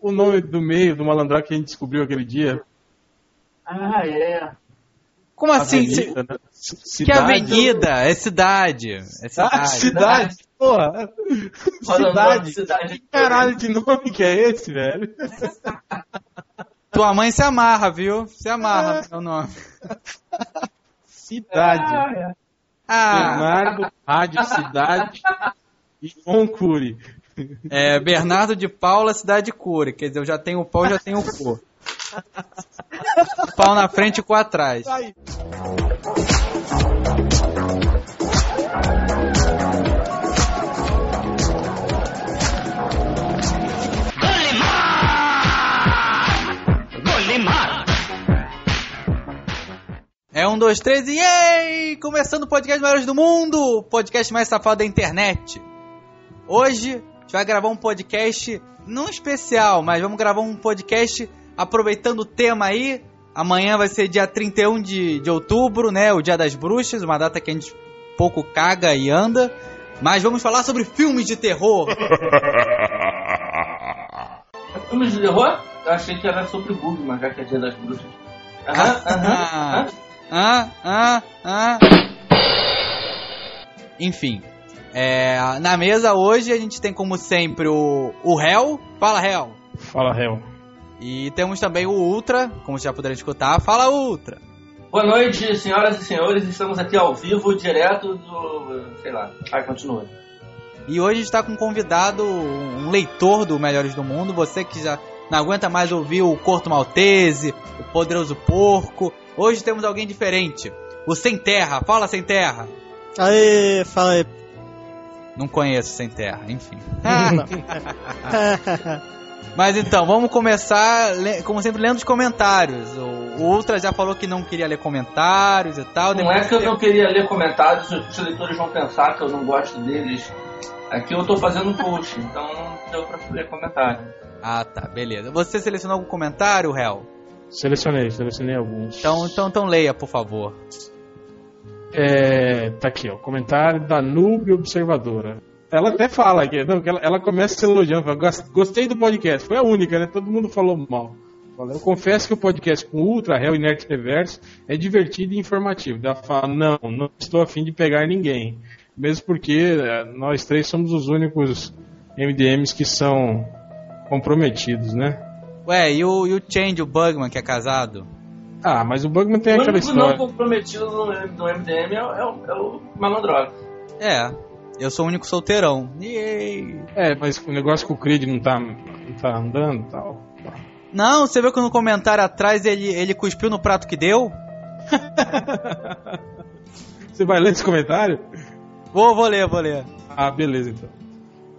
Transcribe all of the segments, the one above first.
o nome do meio do malandro que a gente descobriu aquele dia? Ah, é. Como assim? Avenida, né? Que avenida? É cidade. É cidade. Ah, cidade, porra. Cidade. cidade. Que caralho de nome que é esse, velho? Tua mãe se amarra, viu? Se amarra no nome. Cidade. Ah, é. Ah, Bernardo, Rádio Cidade e Concure. É Bernardo de Paula, cidade cura. Quer dizer, eu já tenho o pau, já tenho o cu. Pau na frente e cu atrás. É um, dois, três e yay! Começando o podcast Maiores do Mundo, o podcast mais safado da internet. Hoje gente vai gravar um podcast não especial, mas vamos gravar um podcast aproveitando o tema aí. Amanhã vai ser dia 31 de, de outubro, né? O Dia das Bruxas, uma data que a gente pouco caga e anda. Mas vamos falar sobre filmes de terror. Filmes de terror? Eu achei que era sobre Bugman, já que é dia das bruxas. Aham, aham, Ah, aham. ah, ah, ah. Enfim, é, na mesa hoje a gente tem como sempre o, o Hell. Fala, Hell. Fala, réu. E temos também o Ultra, como vocês já puderam escutar. Fala, Ultra. Boa noite, senhoras e senhores. Estamos aqui ao vivo, direto do. sei lá. Ai, continua. E hoje a gente está com um convidado, um leitor do Melhores do Mundo. Você que já não aguenta mais ouvir o Corto Maltese, o Poderoso Porco. Hoje temos alguém diferente. O Sem Terra. Fala, Sem Terra. Aê, fala aí. Não conheço Sem Terra, enfim. Não. Mas então, vamos começar, como sempre, lendo os comentários. O, Ultra já falou que não queria ler comentários e tal. Não é que eu não queria ler comentários, os leitores vão pensar que eu não gosto deles. Aqui eu tô fazendo um post, então não deu pra ler comentário. Ah, tá, beleza. Você selecionou algum comentário, Hel? Selecionei, selecionei alguns. Então, então, então leia, por favor. É, tá aqui, ó. Comentário da Noob Observadora. Ela até fala aqui, não, que ela, ela começa se elogiando, fala, "Gos- gostei do podcast. Foi a única, né? Todo mundo falou mal. Eu confesso que o podcast com Ultra, Hell e Nerd Reverso é divertido e informativo. Ela fala, não, não estou afim de pegar ninguém. Mesmo porque é, nós três somos os únicos MDMs que são comprometidos, né? Ué, e o, e o Change, o Bugman, que é casado? Ah, mas o Bugman tem o aquela único não história. comprometido no, no MDM é, o- é o, é o Malandrox. É, eu sou o único solteirão. Yay! É, mas o negócio que o Creed não tá, não tá andando e tal. Não, você viu que no comentário atrás ele, ele cuspiu no prato que deu? Você vai ler esse comentário? Vou, vou ler, vou ler. Ah, beleza então.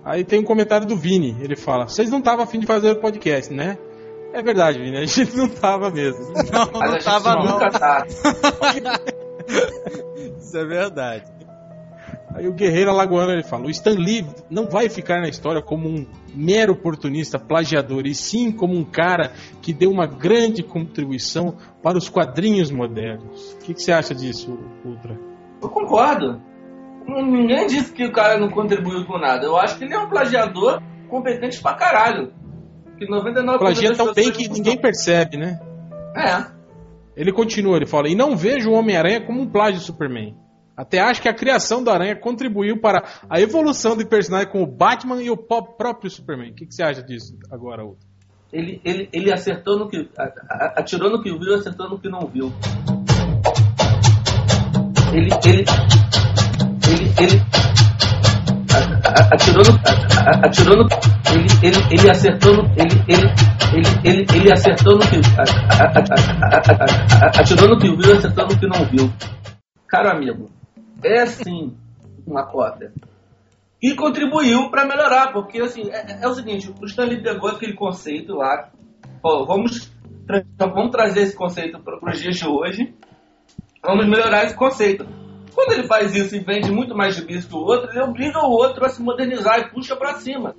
Aí tem um comentário do Vini, ele fala: Vocês não estavam afim de fazer o podcast, né? É verdade, Vini, a gente não tava mesmo. Não, Mas a não gente tava não. nunca tá. Isso é verdade. Aí o Guerreiro Alagoano ele fala: O Stan Lee não vai ficar na história como um mero oportunista plagiador, e sim como um cara que deu uma grande contribuição para os quadrinhos modernos. O que, que você acha disso, Ultra? Eu concordo. Ninguém disse que o cara não contribuiu com nada. Eu acho que ele é um plagiador competente pra caralho. Que 99% Plagia tão bem que ninguém percebe, né? É. Ele continua, ele fala: E não vejo o Homem-Aranha como um plágio do Superman. Até acho que a criação do Aranha contribuiu para a evolução de personagem como o Batman e o próprio Superman. O que, que você acha disso agora, Ultra? Ele, ele, ele acertou no que. Atirou no que viu e acertou no que não viu. Ele. Ele. Ele. ele atirou no. Ele, ele, ele acertou no. Ele, ele, ele, ele, ele acertou no que. Atirou no que viu acertou no que não viu. Caro amigo, é sim uma cópia. E contribuiu para melhorar, porque assim, é, é o seguinte, o Stanley pegou aquele conceito lá, ó, vamos, vamos trazer esse conceito para os dias de hoje, vamos melhorar esse conceito. Quando ele faz isso e vende muito mais gibis que o outro, ele obriga o outro a se modernizar e puxa para cima.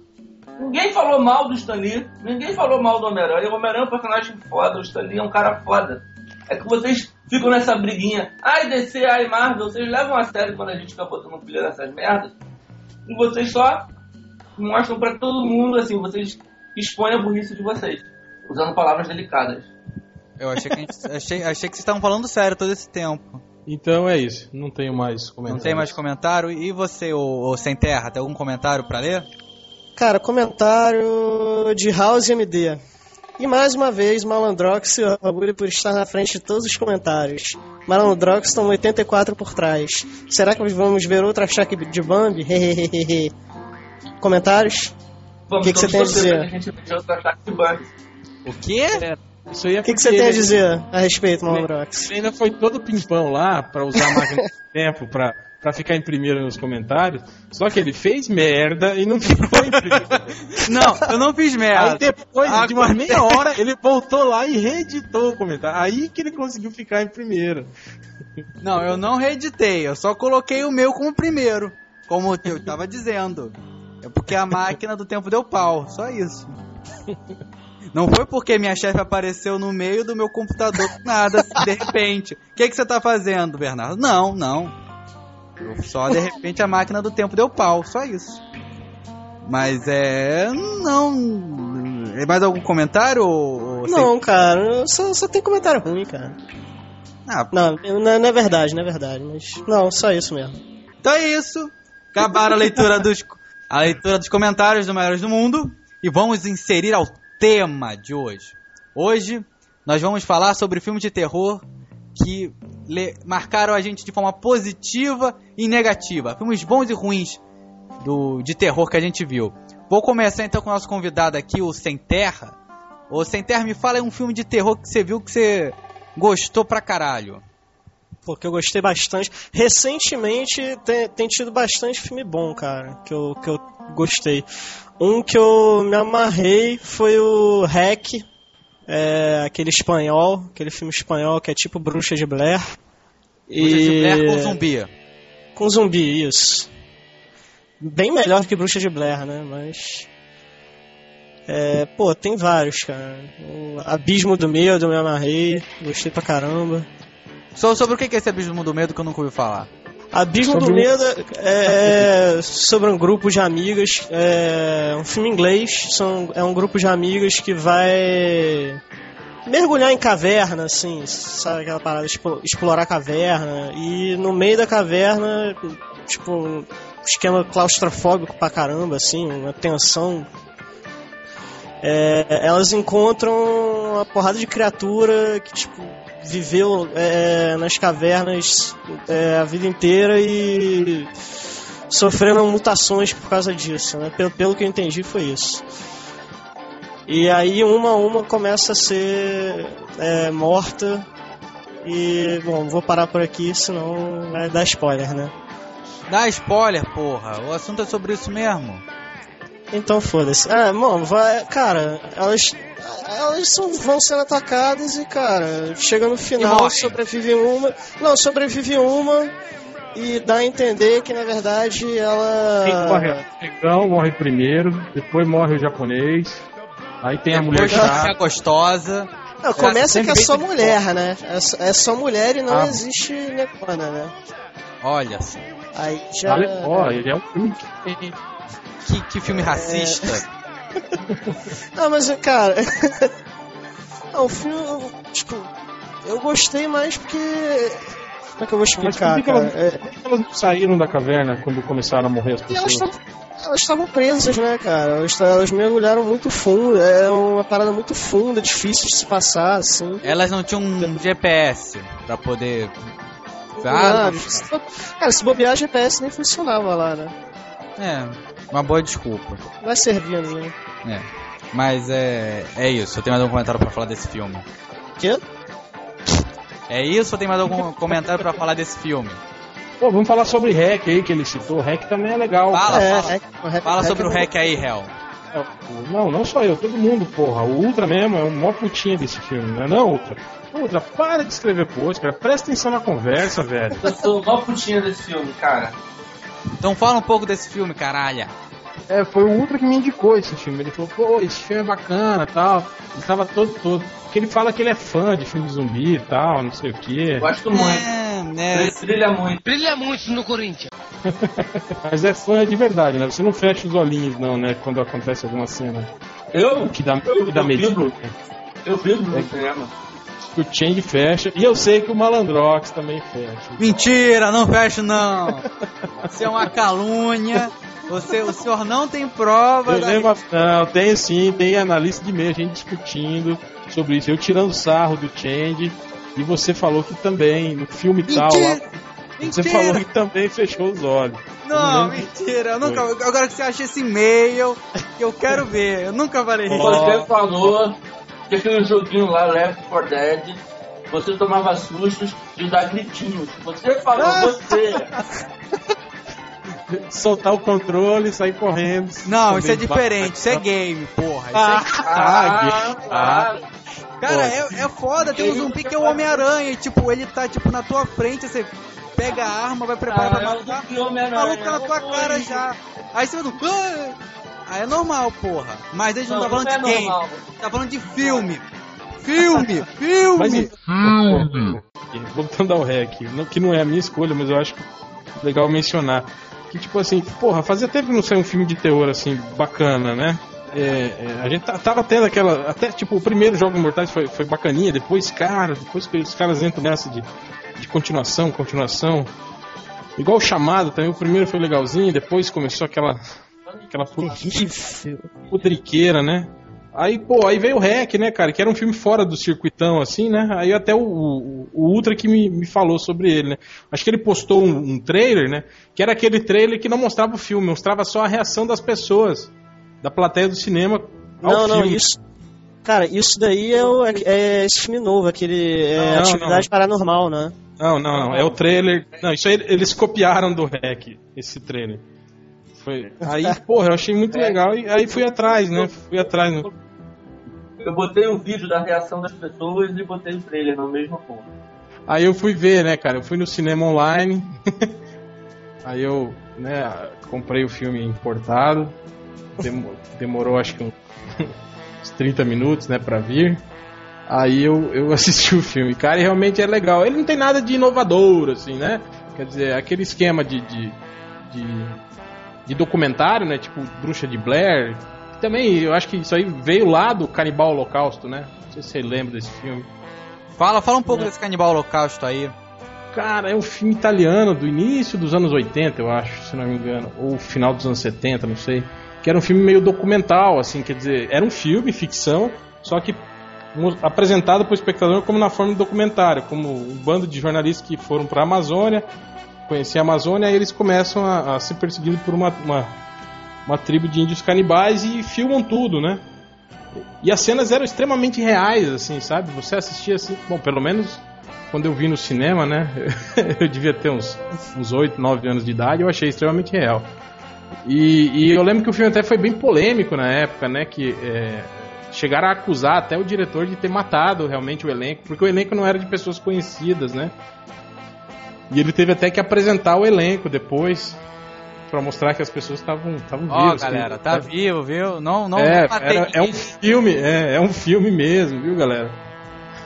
Ninguém falou mal do Stanley, ninguém falou mal do Homem-Aranha. O Homem-Aranha é um personagem foda, o Stanley é um cara foda. É que vocês ficam nessa briguinha. Ai, DC, ai, Marvel, vocês levam a sério quando a gente fica botando pilha nessas merdas. E vocês só mostram pra todo mundo, assim, vocês expõe a burrice de vocês, usando palavras delicadas. Eu achei que, gente, achei, achei que vocês estavam falando sério todo esse tempo. Então é isso. Não tenho mais comentários. Não tem mais comentário? E você, ô, ô Sem Terra, tem algum comentário pra ler? Cara, comentário de House MD. E mais uma vez, Malandrox se orgulha por estar na frente de todos os comentários. Malandrox estão 84 por trás. Será que vamos ver outra Shaq de Bambi? Comentários? Vamos, Que que você tem a dizer? a gente outra de bug. O quê? Isso aí é O que, que você tem a ele- dizer a respeito, Malandrox? Ele ainda foi todo pimpão lá pra usar a máquina do tempo pra, pra ficar em primeiro nos comentários. Só que ele fez merda e não ficou em primeiro. Não, eu não fiz Aí merda. depois de uma meia hora, ele voltou lá e reeditou o comentário. Aí que ele conseguiu ficar em primeiro. Não, eu não reeditei, eu só coloquei o meu como primeiro. Como eu tava dizendo. É porque a máquina do tempo deu pau, só isso. Não foi porque minha chefe apareceu no meio do meu computador com nada, assim, de repente. O que, que você tá fazendo, Bernardo? Não, não. Eu só de repente a máquina do tempo deu pau, só isso. Mas é. Não. É mais algum comentário? Ou... ou Não, cara, só, só tem comentário ruim, cara. Ah, Não, não, não é verdade, não é verdade, mas. Não, só isso mesmo. Então é isso. Acabaram a leitura dos, a leitura dos comentários do Maiores do Mundo. E vamos inserir ao tema de hoje. Hoje nós vamos falar sobre filmes de terror que marcaram a gente de forma positiva e negativa. Filmes bons e ruins do, de terror que a gente viu. Vou começar então com o nosso convidado aqui, o Sem Terra. Ô Sem Terra, me fala um filme de terror que você viu que você gostou pra caralho. Porque eu gostei bastante. Recentemente tem, tem tido bastante filme bom, cara, que eu, que eu gostei. Um que eu me amarrei foi o Hack, é, aquele espanhol, aquele filme espanhol que é tipo Bruxa de Blair. Bruxa de Blair com zumbi. Com zumbi, isso. Bem melhor que Bruxa de Blair, né? Mas. É, pô, tem vários, cara. O Abismo do Medo, eu me amarrei, gostei pra caramba. So- sobre o que que é esse Abismo do Medo que eu nunca ouvi falar? Abismo do Sobre- Medo é é sobre um grupo de amigas, é um filme inglês, são, é um grupo de amigas que vai mergulhar em caverna, assim, sabe aquela parada, expo- explorar caverna, e no meio da caverna, tipo, um esquema claustrofóbico pra caramba, assim, uma tensão. É, elas encontram uma porrada de criatura que, tipo, viveu é, nas cavernas é, a vida inteira e sofreram mutações por causa disso, né? Pelo, pelo que eu entendi foi isso. E aí uma a uma começa a ser é, morta e bom, vou parar por aqui, senão vai dar spoiler, né? Dá spoiler, porra. O assunto é sobre isso mesmo. Então foda-se. Ah, bom, vai, cara, elas elas são, vão sendo atacadas e, cara, chega no final, sobrevive uma. Não, sobrevive uma e dá a entender que na verdade ela. Quem morre? O negão morre primeiro, depois morre o japonês. Aí tem a mulher Depois chata. gostosa. Não, começa que é só mulher, né? É só, é só mulher e não Ah. existe negona, né? Olha só. Aí já. Olha, ó, ele é um filme que Que, que filme racista. Ah, mas, cara. não, o filme. eu, Tipo, eu gostei mais porque. Como é que eu vou Mas explicar, por que elas, É, por que elas não saíram da caverna quando começaram a morrer as elas pessoas? estavam elas estavam presas, né, cara? Elas, mergulharam muito fundo. É uma parada muito funda, difícil de se passar, assim. Elas não tinham um GPS pra poder. Ah, se- cara, se bobear, GPS nem funcionava lá, né? é, uma boa desculpa. Vai servindo, né? É. Mas é. É isso. Eu tenho mais algum comentário pra falar desse filme. Quê? É isso ou tem mais algum comentário pra falar desse filme? Pô, vamos falar sobre Hack aí que ele citou. Hack também é legal. Fala, é, fala. o hack- Fala sobre o é- hack aí, Hel. É, o- Não, não só eu, todo mundo, porra. O Ultra mesmo é o maior putinha desse filme, não é não, Ultra? Ultra, para de escrever post, cara. Presta atenção na conversa, velho. Eu sou mó putinha desse filme, cara. Então fala um pouco desse filme, caralho. É, foi o Ultra que me indicou esse filme. Ele falou, pô, esse filme é bacana tal. Ele tava todo, todo. Porque ele fala que ele é fã de filme de zumbi e tal, não sei o quê. Gosto muito. É, né? Ele brilha muito. Brilha muito no Corinthians. Mas é fã de verdade, né? Você não fecha os olhinhos, não, né? Quando acontece alguma cena Eu? que dá, Eu, que dá eu medida. vibro. Eu vibro no cinema. Que o Change fecha. E eu sei que o Malandrox também fecha. Mentira, não fecho não. Isso é uma calúnia. Você, o senhor não tem prova. Eu da- lembro, não, tem sim, tem analista de meio, a gente discutindo sobre isso. Eu tirando sarro do Change. E você falou que também, no filme tal, lá, Mentira! você Mentira! falou que também fechou os olhos. Não, lembro. mentira. Eu nunca, agora que você acha esse e-mail, que eu quero ver. Eu nunca falei isso. Você falou que aquele joguinho lá, Left 4 Dead, você tomava sustos de dar gritinhos. Você falou, você. Soltar o controle, sair correndo. Não, isso é diferente. Isso é game, porra. Isso Ah, é... ah, claro. Cara, é, é foda. Tem um zumbi que é o Homem-Aranha. e, Tipo, ele tá tipo na tua frente, você pega a arma, vai preparar pra Ah, é o matar. zumbi O Homem-Aranha. maluco tá na tua cara já. Aí você vai do. "Ah!" Aí é normal, porra. Mas a gente não, Não, tá falando não é de game. normal. Tá falando de filme. Filme! Filme! Mas, voltando ao REC, não- que não é a minha escolha, mas eu acho legal mencionar. Que tipo assim, porra, fazia tempo que não saiu um filme de terror assim, bacana, né? É, é, a gente tá- tava tendo aquela. Até tipo, o primeiro Jogo Mortais foi, foi bacaninha, depois, cara, depois que os caras entram nessa de, de continuação, continuação. Igual o chamado também, o primeiro foi legalzinho, depois começou aquela. Aquela putriqueira, né? Aí, pô, aí veio o REC, né, cara? Que era um filme fora do circuitão, assim, né? Aí até o, o, o Ultra que me, me falou sobre ele, né? Acho que ele postou um, um trailer, né? Que era aquele trailer que não mostrava o filme, mostrava só a reação das pessoas, da plateia do cinema ao Não, não, filme. isso. Cara, isso daí é, o, é esse filme novo, aquele é, Não, Atividade não. Paranormal, né? Não, não, não. É o trailer. Não, isso aí eles copiaram do REC, esse trailer. Foi. Aí, porra, eu achei muito legal e aí fui atrás, né? Fui atrás. Né? Eu botei um vídeo da reação das pessoas e botei o trailer no mesmo ponto. Aí eu fui ver, né, cara? Eu fui no cinema online. aí eu, né, comprei o filme importado. Demo- demorou acho que uns 30 minutos, né, pra vir. Aí eu, eu assisti o filme. Cara, e realmente é legal. Ele não tem nada de inovador, assim, né? Quer dizer, aquele esquema de, de, de, de documentário, né? Tipo Bruxa de Blair. Também, eu acho que isso aí veio lá do Canibal Holocausto, né? Não sei se você lembra desse filme. Fala, fala um pouco desse canibal holocausto aí. Cara, é um filme italiano do início dos anos 80, eu acho, se não me engano, ou final dos anos 70, não sei. Que era um filme meio documental, assim, quer dizer, era um filme, ficção, só que apresentado para o espectador como na forma de documentário, como um bando de jornalistas que foram para a Amazônia, conhecer a Amazônia, eles começam a, a ser perseguidos por uma, uma, uma tribo de índios canibais e filmam tudo, né? E as cenas eram extremamente reais, assim, sabe? Você assistia assim, bom, pelo menos quando eu vi no cinema, né? eu devia ter uns, uns 8, 9 anos de idade, eu achei extremamente real. E, e eu lembro que o filme até foi bem polêmico na época, né? Que é, chegaram a acusar até o diretor de ter matado realmente o elenco, porque o elenco não era de pessoas conhecidas, né? E ele teve até que apresentar o elenco depois pra mostrar que as pessoas estavam estavam Ó, vivas. galera, que- tá vivo, viu? Não, não, é, não era- é um filme, é, é um filme mesmo, viu, galera?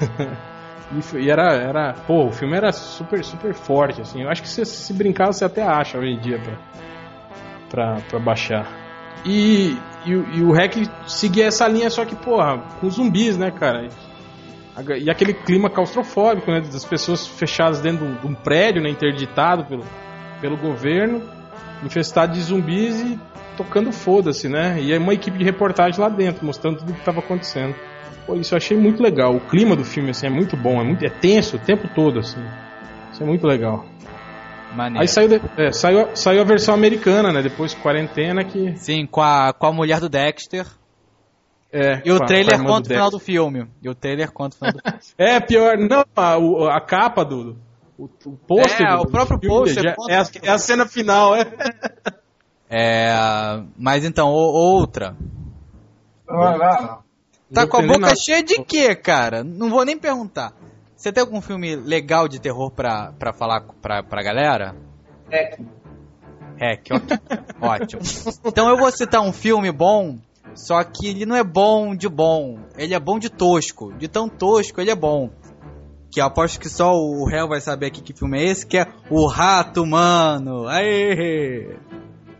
e, e era, era, pô, o filme era super, super forte, assim. Eu acho que se, se brincar você até acha hoje em dia pra, pra, pra baixar. E, e, o- e o REC seguia essa linha, só que, porra, com zumbis, né, cara? E aquele clima claustrofóbico, né? Das pessoas fechadas dentro de um- prédio, né? Interditado pelo, pelo governo, infestado de zumbis e tocando foda-se, né? E aí uma equipe de reportagem lá dentro, mostrando tudo o que estava acontecendo. Pô, isso eu achei muito legal. O clima do filme, assim, é muito bom, é, muito, é tenso o tempo todo, assim. Isso é muito legal. Maneiro. Aí saiu, de- é, saiu, saiu a versão americana, né? Depois de quarentena que. Sim, com a, com a mulher do Dexter. É, E o a- trailer conta o final do filme. E o trailer conta o final do filme. É, pior, não, a, a capa do. O, o pôster É, do- o próprio pôster É a, é a cena final, é. É. Mas então, o- outra. Vai lá. Tá com a boca nada. cheia de quê, cara? Não vou nem perguntar. Você tem algum filme legal de terror pra, pra falar pra, pra galera? É, Hack, ok. Ótimo. Então eu vou citar um filme bom, só que ele não é bom de bom. Ele é bom de tosco. De tão tosco, ele é bom. Que eu aposto que só o réu vai saber aqui que filme é esse, que é O Rato Mano. Aê!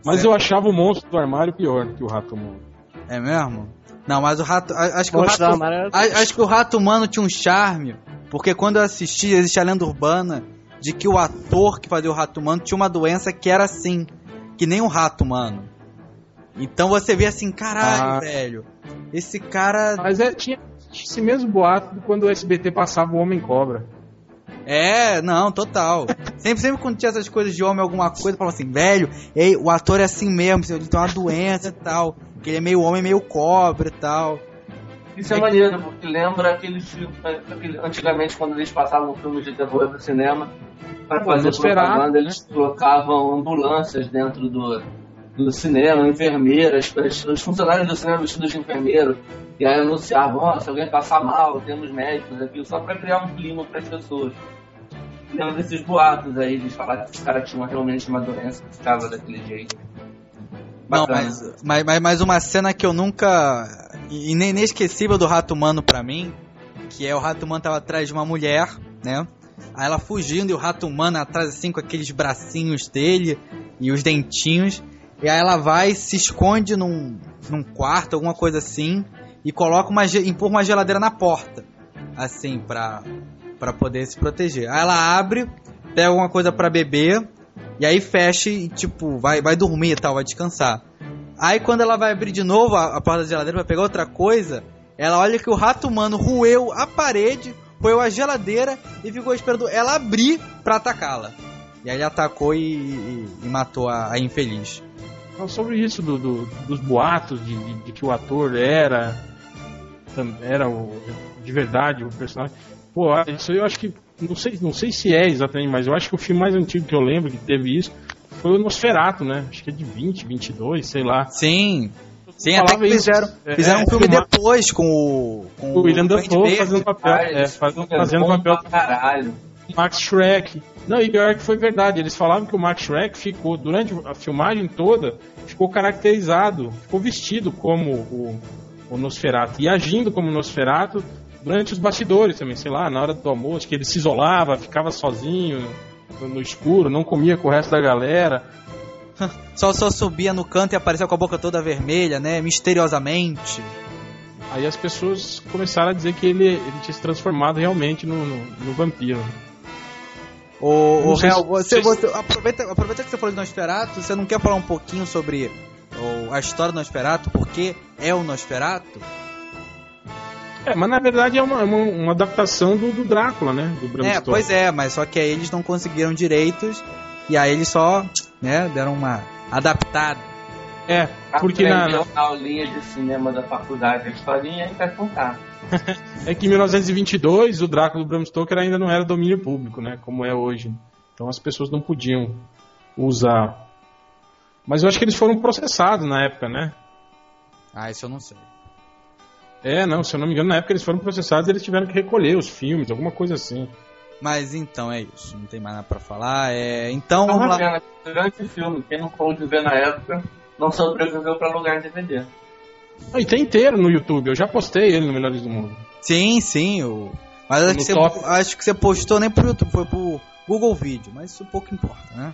Mas eu achava o monstro do armário pior que o Rato Mundo. É mesmo? Não, mas o rato. Acho que o rato. Era. Acho que o rato humano tinha um charme. Porque quando eu assisti, existe a lenda urbana de que o ator que fazia o rato humano tinha uma doença que era assim. Que nem o rato humano. Então você vê assim, caralho, Ah. velho. Esse cara. Mas é, tinha esse mesmo boato de quando o SBT passava o Homem Cobra. É, não, total. sempre, sempre quando tinha essas coisas de homem, alguma coisa, falava assim, velho, ei, o ator é assim mesmo, ele tem uma doença e tal. Que ele é meio homem, meio cobra e tal. Isso é maneiro, porque lembra aqueles antigamente quando eles passavam filmes de terror no cinema, para fazer propaganda, eles colocavam ambulâncias dentro do, do cinema, enfermeiras, as- os funcionários do cinema vestidos de enfermeiro, e aí anunciavam, ó, se alguém passar mal, temos médicos aqui, só para criar um clima para as pessoas. Lembra desses boatos aí, de falar que esse cara tinha realmente uma doença que ficava daquele jeito. Não, Bacana. mas, mas, mas, mas uma cena que eu nunca. e nem inesquecível do rato humano pra mim, que é o rato humano tava atrás de uma mulher, né? Aí ela fugindo e o rato humano atrás assim com aqueles bracinhos dele e os dentinhos. E aí ela vai, se esconde num, num quarto, alguma coisa assim, e coloca uma, empurra uma geladeira na porta. Assim, pra, pra poder se proteger. Aí ela abre, pega alguma coisa pra beber, e aí fecha e, tipo, vai, vai dormir e tal, vai descansar. Aí quando ela vai abrir de novo a, a porta da geladeira pra pegar outra coisa, ela olha que o rato humano roeu a parede, roeu a geladeira e ficou esperando ela abrir pra atacá-la. E aí ele atacou e, e- e matou a, a infeliz. Sobre isso do, do- dos boatos de, de- de que o ator era era o, de verdade o personagem. Pô, isso eu acho que não sei, não sei se é exatamente, mas eu acho que o filme mais antigo que eu lembro que teve isso foi o Nosferatu, né? Acho que é de 20, 22, sei lá. Sim. Sim, até que isso. fizeram, É, fizeram é, um filme depois com o. Com O William Dafoe fazendo papel, é, fazendo bom papel pra caralho. Max Shrek. Não, e pior que foi verdade. Eles falavam que o Max Shrek ficou, durante a filmagem toda, ficou caracterizado, ficou vestido como o, o Nosferatu e agindo como Nosferatu durante os bastidores também, sei lá, na hora do almoço, que ele se isolava, ficava sozinho no, escuro, não comia com o resto da galera. Só, só subia no canto e aparecia com a boca toda vermelha, né? Misteriosamente. Aí as pessoas começaram a dizer que ele, ele tinha se transformado realmente no, no, no vampiro. O, o Real, você, você- aproveita, aproveita que você falou de Nosferatu, você não quer falar um pouquinho sobre o- a história do Nosferatu? Por que é o Nosferatu? É, mas na verdade é uma, uma, uma adaptação do, do Drácula, né? Do Bram É, Stoker. pois é, mas só que aí eles não conseguiram direitos e aí eles só, né, deram uma adaptada. É, porque na, Aprendeu na aulinha de cinema da faculdade a historinha e vai contar. É que em 1922 o Drácula do Bram Stoker ainda não era domínio público, né? Como é hoje. Então as pessoas não podiam usar. Mas eu acho que eles foram processados na época, né? Ah, isso eu não sei. É, não, se eu não me engano, na época eles foram processados e eles tiveram que recolher os filmes, alguma coisa assim. Mas então é isso, não tem mais nada pra falar. É, então vamos lá. pena, grande filme. Quem não pôde ver na época não sobreviveu pra lugar de DVD. Ah, e tem inteiro no YouTube, eu já postei ele no Melhores do Mundo. Sim, sim. O... Mas acho No que, você, acho que você postou nem pro YouTube, foi pro Google Vídeo, mas isso pouco importa, né?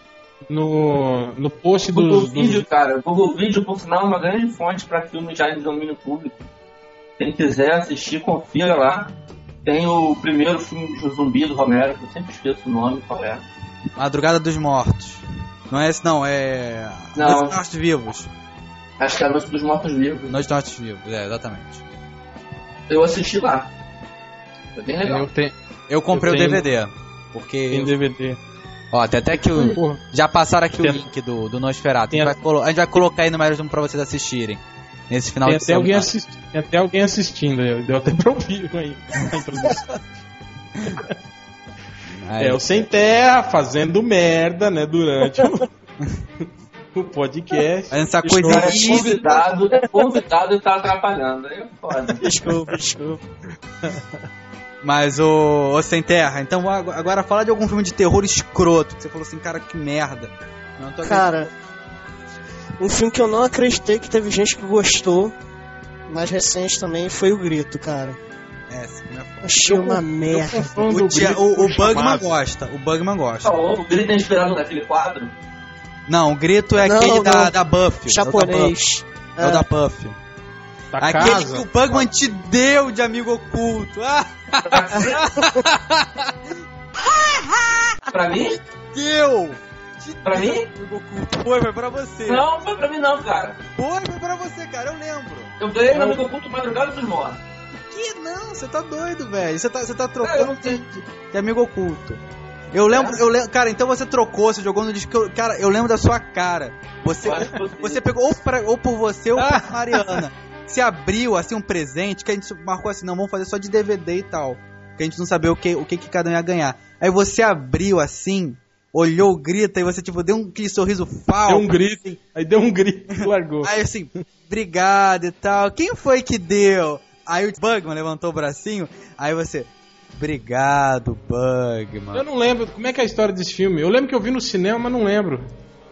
No, no post Google dos, Vídeo, dos. cara. Google Vídeo, por sinal, é uma grande fonte pra filmes já de domínio público. Quem quiser assistir, confira lá. Tem o primeiro filme de zumbi do Romero, que eu sempre esqueço o nome, qual é. Madrugada dos Mortos. Não é esse não, é. Não. Dos Mortos Vivos. Acho que é a Noite dos Mortos Vivos. Noite dos Mortos Vivos, é, exatamente. Eu assisti lá. Foi bem legal. Eu tenho, Eu comprei Eu tenho- o DVD. Porque. tem DVD. Ó, tem até que o. Já passaram aqui o Tem- link do, do Nosferatu. A Tem gente, a- colo- a gente vai colocar aí no mais um pra vocês assistirem. Nesse final tem, de até alguém semana. assisti- tem até alguém assistindo, aí, deu até pra ouvir aí. Aí, É, o Sem Terra fazendo merda, né, durante o, o podcast. Essa coisa é convidado, é convidado e tá atrapalhando. Aí é foda. Desculpa, desculpa. Mas o, o Sem Terra, então ag- agora fala de algum filme de terror escroto. Que você falou assim, cara, que merda. Não tô Cara, um filme que eu não acreditei que teve gente que gostou, mais recente também, foi o Grito, cara. É, filme é. Achei Eu uma con- merda. eu O, o o, Bugman gosta, o Bugman gosta. O grito é inspirado naquele quadro. Não, o grito é Não, aquele da, não. da Buffy. Japonês. É o da Buffy. É o da. Da Aquele casa. que o Bugman te deu de amigo oculto. Ah, Pra mim? deu! Te Pra deu mim? de amigo oculto. Foi, foi pra você. Não, foi pra mim não, cara. Foi, foi pra você, cara, eu lembro. Eu ganhei no amigo oculto madrugada dos mortos. Que não, você tá doido, velho. Você tá, você tá É, eu trocando não sei. de amigo oculto. Eu lembro, eu lembro, cara, então você trocou, você jogou no disco, cara, eu lembro da sua cara. Você, você- pegou ou, pra- ou por você ou por Mariana. Você abriu, assim, um presente que a gente marcou assim, não, vamos fazer só de DVD e tal. Que a gente não sabia o que, o que, que cada um ia ganhar. Aí você abriu, assim, olhou, grita, e você, tipo, deu um aquele sorriso falso. Deu um grito. Aí deu um grito e largou. Aí assim, obrigado e tal. Quem foi que deu? Aí o Bugman levantou o bracinho, aí você, obrigado, Bugman. Eu não lembro. Como é que é a história desse filme? Eu lembro que eu vi no cinema, mas não lembro.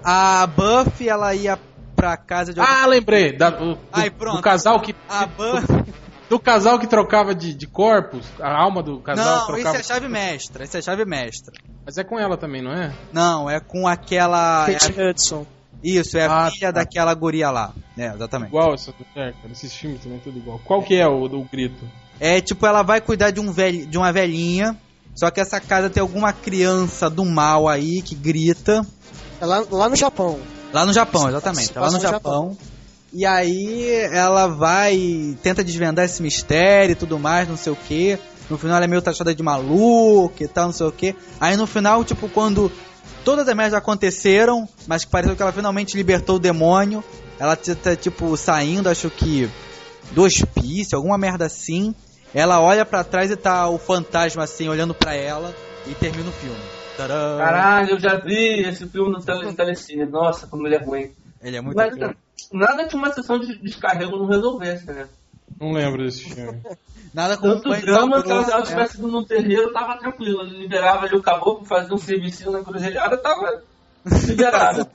A Buffy, ela ia pra casa de. Ah, lembrei. Da- do, do- Ai, pronto. do casal que. A Buffy. Do casal que trocava de, de corpos. A alma do casal Não, isso trocava. é a chave mestra. Isso é a chave mestra. Mas é com ela também, não é? Não, é com aquela. é Kate a- Hudson. Isso, é a Ah, filha tá. daquela guria lá. É, exatamente. Igual essa cara. Esses filmes também tudo igual. Qual que é o do grito? É tipo, ela vai cuidar de, um velho, de uma velhinha. Só que essa casa tem alguma criança do mal aí que grita. É lá, lá no Japão. Lá no Japão, exatamente. Lá no Japão. E aí ela vai, tenta desvendar esse mistério e tudo mais, não sei o que. No final ela é meio taxada de maluca e tal, não sei o que. Aí no final, tipo, quando todas as merdas aconteceram, mas que pareceu que ela finalmente libertou o demônio, ela t- tá, tipo, saindo, acho que do hospício, alguma merda assim. Ela olha pra trás e tá o fantasma assim, olhando pra ela e termina o filme. Tadã! Caralho, eu já vi esse filme no tele- telecine. Nossa, como ele é ruim. Ele é muito Mas bom. nada que uma sessão de descarrego não resolvesse, né? Não lembro desse filme. Nada como Tanto drama que ela, ela né? tivesse ido no terreiro, tava tranquilo. Ele liberava ali o caboclo, fazia um serviço na cruzilhada, tava liberado.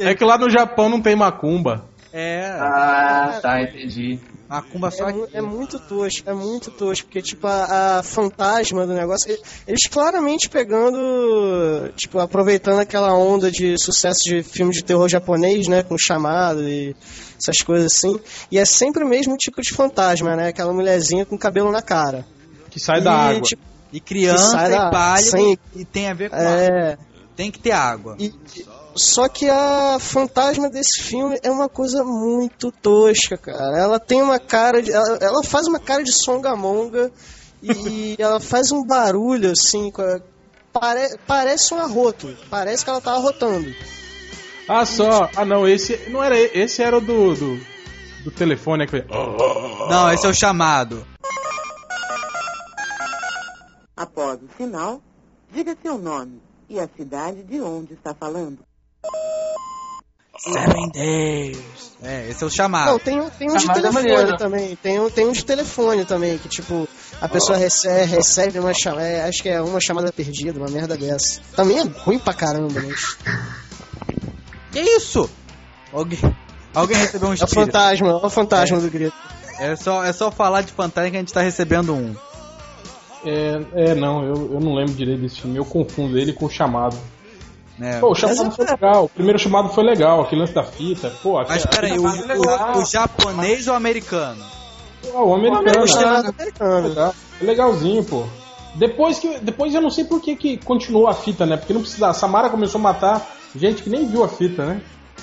É que lá no Japão não tem macumba. É, ah, tá, entendi. Macumba só É, mu- é muito tosco, é muito tosco, porque, tipo, a, a fantasma do negócio, eles claramente pegando, tipo, aproveitando aquela onda de sucesso de filme de terror japonês, né, com chamado e essas coisas assim, e é sempre o mesmo tipo de fantasma, né, aquela mulherzinha com cabelo na cara. Que sai e, da água. tipo, E criança e da- pálido sem- e tem a ver com água. é... Tem que ter água. E- só que a fantasma desse filme é uma coisa muito tosca, cara. Ela tem uma cara de. Ela, ela faz uma cara de songamonga e ela faz um barulho assim. com a- pare- parece um arroto. Parece que ela tá arrotando. Ah, só. Ah, não, esse. Não era. Esse era o do. do, do telefone. Não, esse é o chamado. Após o sinal, diga seu nome e a cidade de onde está falando. Seven Days. É, esse é o Não, chamado. tem, um- tem um de Chamada telefone também. Tem um, tem um de telefone também, que tipo, a pessoa recebe, recebe uma chamada. Acho que é uma chamada perdida, uma merda dessa. Também é ruim pra caramba, mas. Que isso? Alguém, alguém recebeu um É o fantasma, é o fantasma do grito. É só, é só falar de fantasma que a gente tá recebendo um. É, é, não, eu, eu não lembro direito desse filme. Eu confundo ele com o chamado. Né? Pô, o chamado foi legal. O primeiro chamado foi legal. Aquele lance da fita. Pô, Mas aquele- peraí, o, o, o japonês ou o americano? Ah, o americano. O chamado americano. Legal. É legalzinho, pô. Depois que. Depois eu não sei por que, que continuou a fita, né? Porque não precisava. A Samara começou a matar gente que nem viu a fita, né?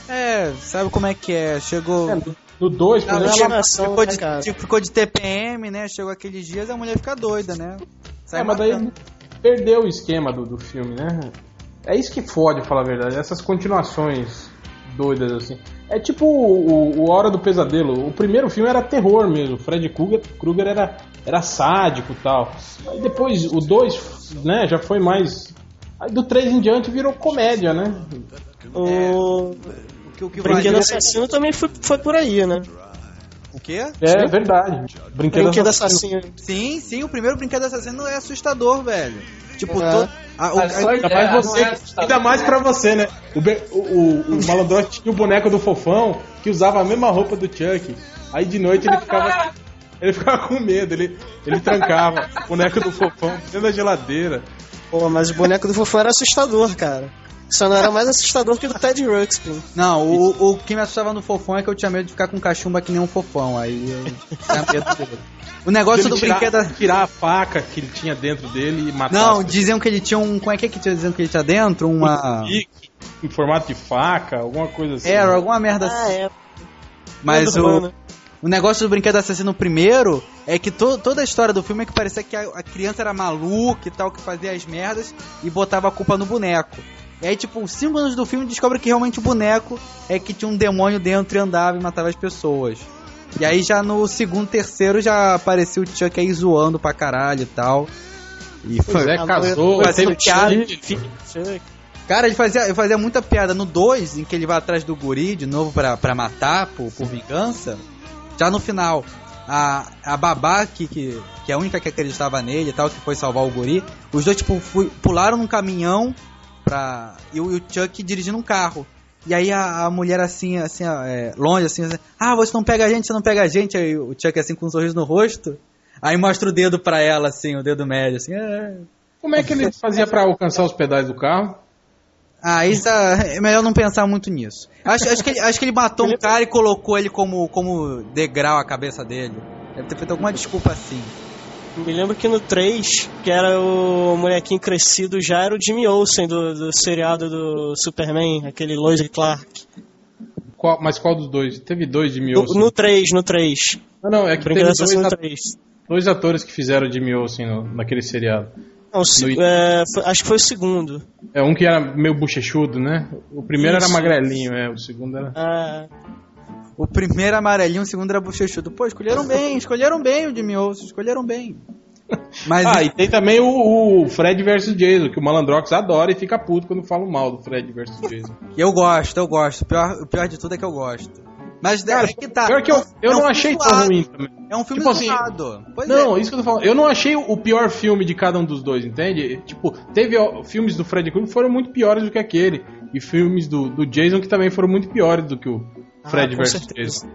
É, sabe como é que é? Chegou. É, no 2, por exemplo, ela- Imaginação, ficou, né, de, tipo, ficou de TPM, né? Chegou aqueles dias a mulher fica doida, né? Sai É, mas daí matando. perdeu o esquema do, do filme, né? É isso que fode, falar a verdade. Essas continuações doidas, assim. É tipo o, o- Hora do Pesadelo. O primeiro filme era terror mesmo. O Fred Krueger, Krueger era, era sádico e tal. Aí depois o 2, né, já foi mais. Aí do 3 em diante virou comédia, né? O O que, o que Brinquedo Assassino também foi, foi por aí, né? O quê? É verdade. Brinquedo, Brinquedo Assassino. Assassino. Sim, sim, o primeiro brinquedo assassino é assustador, velho. Tipo, É. to- a- o- só Ainda É, mais você, é ainda mais pra você, né? O, o, o, o malandrote tinha o boneco do fofão que usava a mesma roupa do Chuck. Aí de noite ele ficava. Ele ficava com medo, ele, ele trancava o boneco do fofão dentro da geladeira. Pô, mas o boneco do Fofão era assustador, cara. Só não era mais assustador que o do Ted Ruxpin. Não, o, o que me assustava no fofão é que eu tinha medo de ficar com cachumba que nem um fofão. Aí eu tinha medo dele. O negócio do tirar, brinquedo. tirar a faca que ele tinha dentro dele e matar. Não, diziam que ele tinha um. Como é que é que diziam que ele tinha dentro? Uma. pique em formato de faca, alguma coisa assim. Era alguma merda assim. Ah, é. Mas o, o negócio do brinquedo assassino primeiro é que to- toda a história do filme é que parecia que a, a criança era maluca e tal, que fazia as merdas e botava a culpa no boneco. E aí, tipo, cinco anos do filme descobre que realmente o boneco é que tinha um demônio dentro e andava e matava as pessoas. E aí já no segundo, terceiro já apareceu o Chuck aí zoando pra caralho e tal. E foi, é, casou, Fazendo piada. Cara, ele fazia, ele fazia muita piada no 2, em que ele vai atrás do guri de novo pra, pra matar, por, por vingança. Já no final, a, a babá, que, que, que é a única que acreditava nele e tal, que foi salvar o guri, os dois, tipo, fui- pularam num caminhão pra, e, o, e o Chuck dirigindo um carro. E aí a, a mulher assim, assim, é, longe, assim, assim, ah, você não pega a gente, você não pega a gente. Aí o Chuck assim com um sorriso no rosto. Aí mostra o dedo pra ela, assim, o dedo médio, assim, é, Como é que ele fazia pra alcançar os pedais do carro? Ah, isso é é melhor não pensar muito nisso. Acho, acho, que, ele, acho que ele matou um cara e colocou ele como, como degrau a cabeça dele. Deve ter feito alguma desculpa assim. Me lembro que no 3, que era o molequinho crescido, já era o Jimmy Olsen do, do seriado do Superman, aquele Lois Clark. Qual- mas qual dos dois? Teve dois Jimmy Olsen. no 3, no 3. Não, não, é que teve dois, Assassino at- 3. dois atores que fizeram Jimmy Olsen no- naquele seriado. Não, No- é, foi- acho que foi o segundo. É um que era meio bochechudo, né? O primeiro era Isso. magrelinho, é, o segundo era. Ah, O primeiro amarelinho, o segundo era bochechudo. Pô, escolheram bem, escolheram bem o Jimmy Olsen, escolheram bem. Mas Ah, e tem também o, o Fred vs Jason, que o Malandrox adora e fica puto quando falo mal do Fred vs Jason. eu gosto, eu gosto. O pior, o pior de tudo é que eu gosto. Mas Cara, é que tá. pior que eu, eu É um não achei tão ruim também. É um filme Tipo assim, zoado. Pois Não, é. isso que eu tô falando. Eu não achei o pior filme de cada um dos dois, entende? Tipo, teve ó, filmes do Fred Krueger que foram muito piores do que aquele. E filmes do, do Jason que também foram muito piores do que o Fred Ah, com vs. Jason.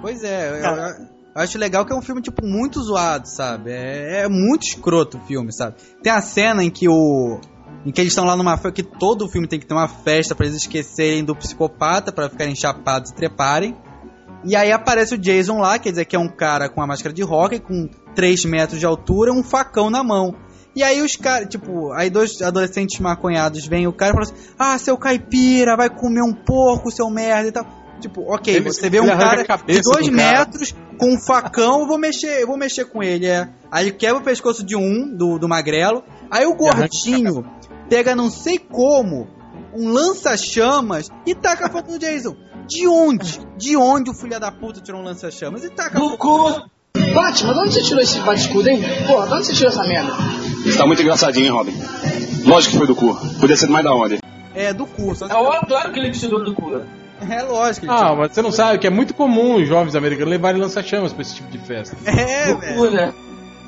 Pois é, eu, Cara. eu- eu acho legal que é um filme, tipo, muito zoado, sabe? É, é muito escroto o filme, sabe? Tem a cena em que o. Em que eles estão lá numa festa, que todo filme tem que ter uma festa pra eles esquecerem do psicopata, pra ficarem chapados e treparem. E aí aparece o Jason lá, quer dizer que é um cara com uma máscara de rock, com 3 metros de altura e um facão na mão. E aí os caras, tipo, aí dois adolescentes maconhados vêm o cara e falam assim: Ah, seu caipira, vai comer um porco, seu merda e tal. Tipo, ok, Ele- você vê um cara de dois do cara. metros com um facão, eu vou mexer, eu vou mexer com ele, é. Aí ele quebra o pescoço de um, do, do magrelo. Aí o gordinho pega não sei como um lança-chamas e taca fogo no Jason. De onde? De onde o filho da puta tirou um lança-chamas e taca Do fogo? cu. Batman, de onde você tirou esse bate-escudo, hein? Porra, de onde você tirou essa merda? Você tá muito engraçadinho, hein, Robin? Lógico que foi do cu. Podia ser mais da onde? É, do cu. Só que- É claro que ele tirou do cu. É lógico. Ah, mas você não sabe que é muito comum os jovens americanos levarem lança-chamas pra esse tipo de festa. É, velho.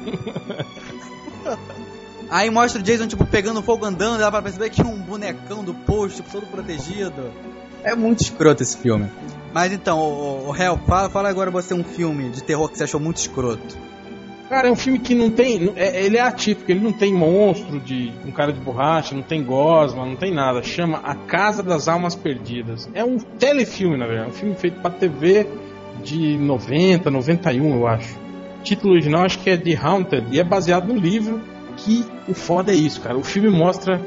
Aí mostra o Jason, tipo, pegando fogo andando, dá pra perceber que é um bonecão do posto, tipo, todo protegido. É muito escroto esse filme. Mas então, o, o Hel, fala, fala agora você um filme de terror que você achou muito escroto. Cara, é um filme que não tem. é- ele é atípico, ele não tem monstro de um cara de borracha, não tem gosma, não tem nada. Chama A Casa das Almas Perdidas. É um telefilme, na verdade. É um filme feito pra TV de 90, 91, eu acho. O título original acho que é The Haunted e é baseado no livro. Que o foda é isso, cara. O filme mostra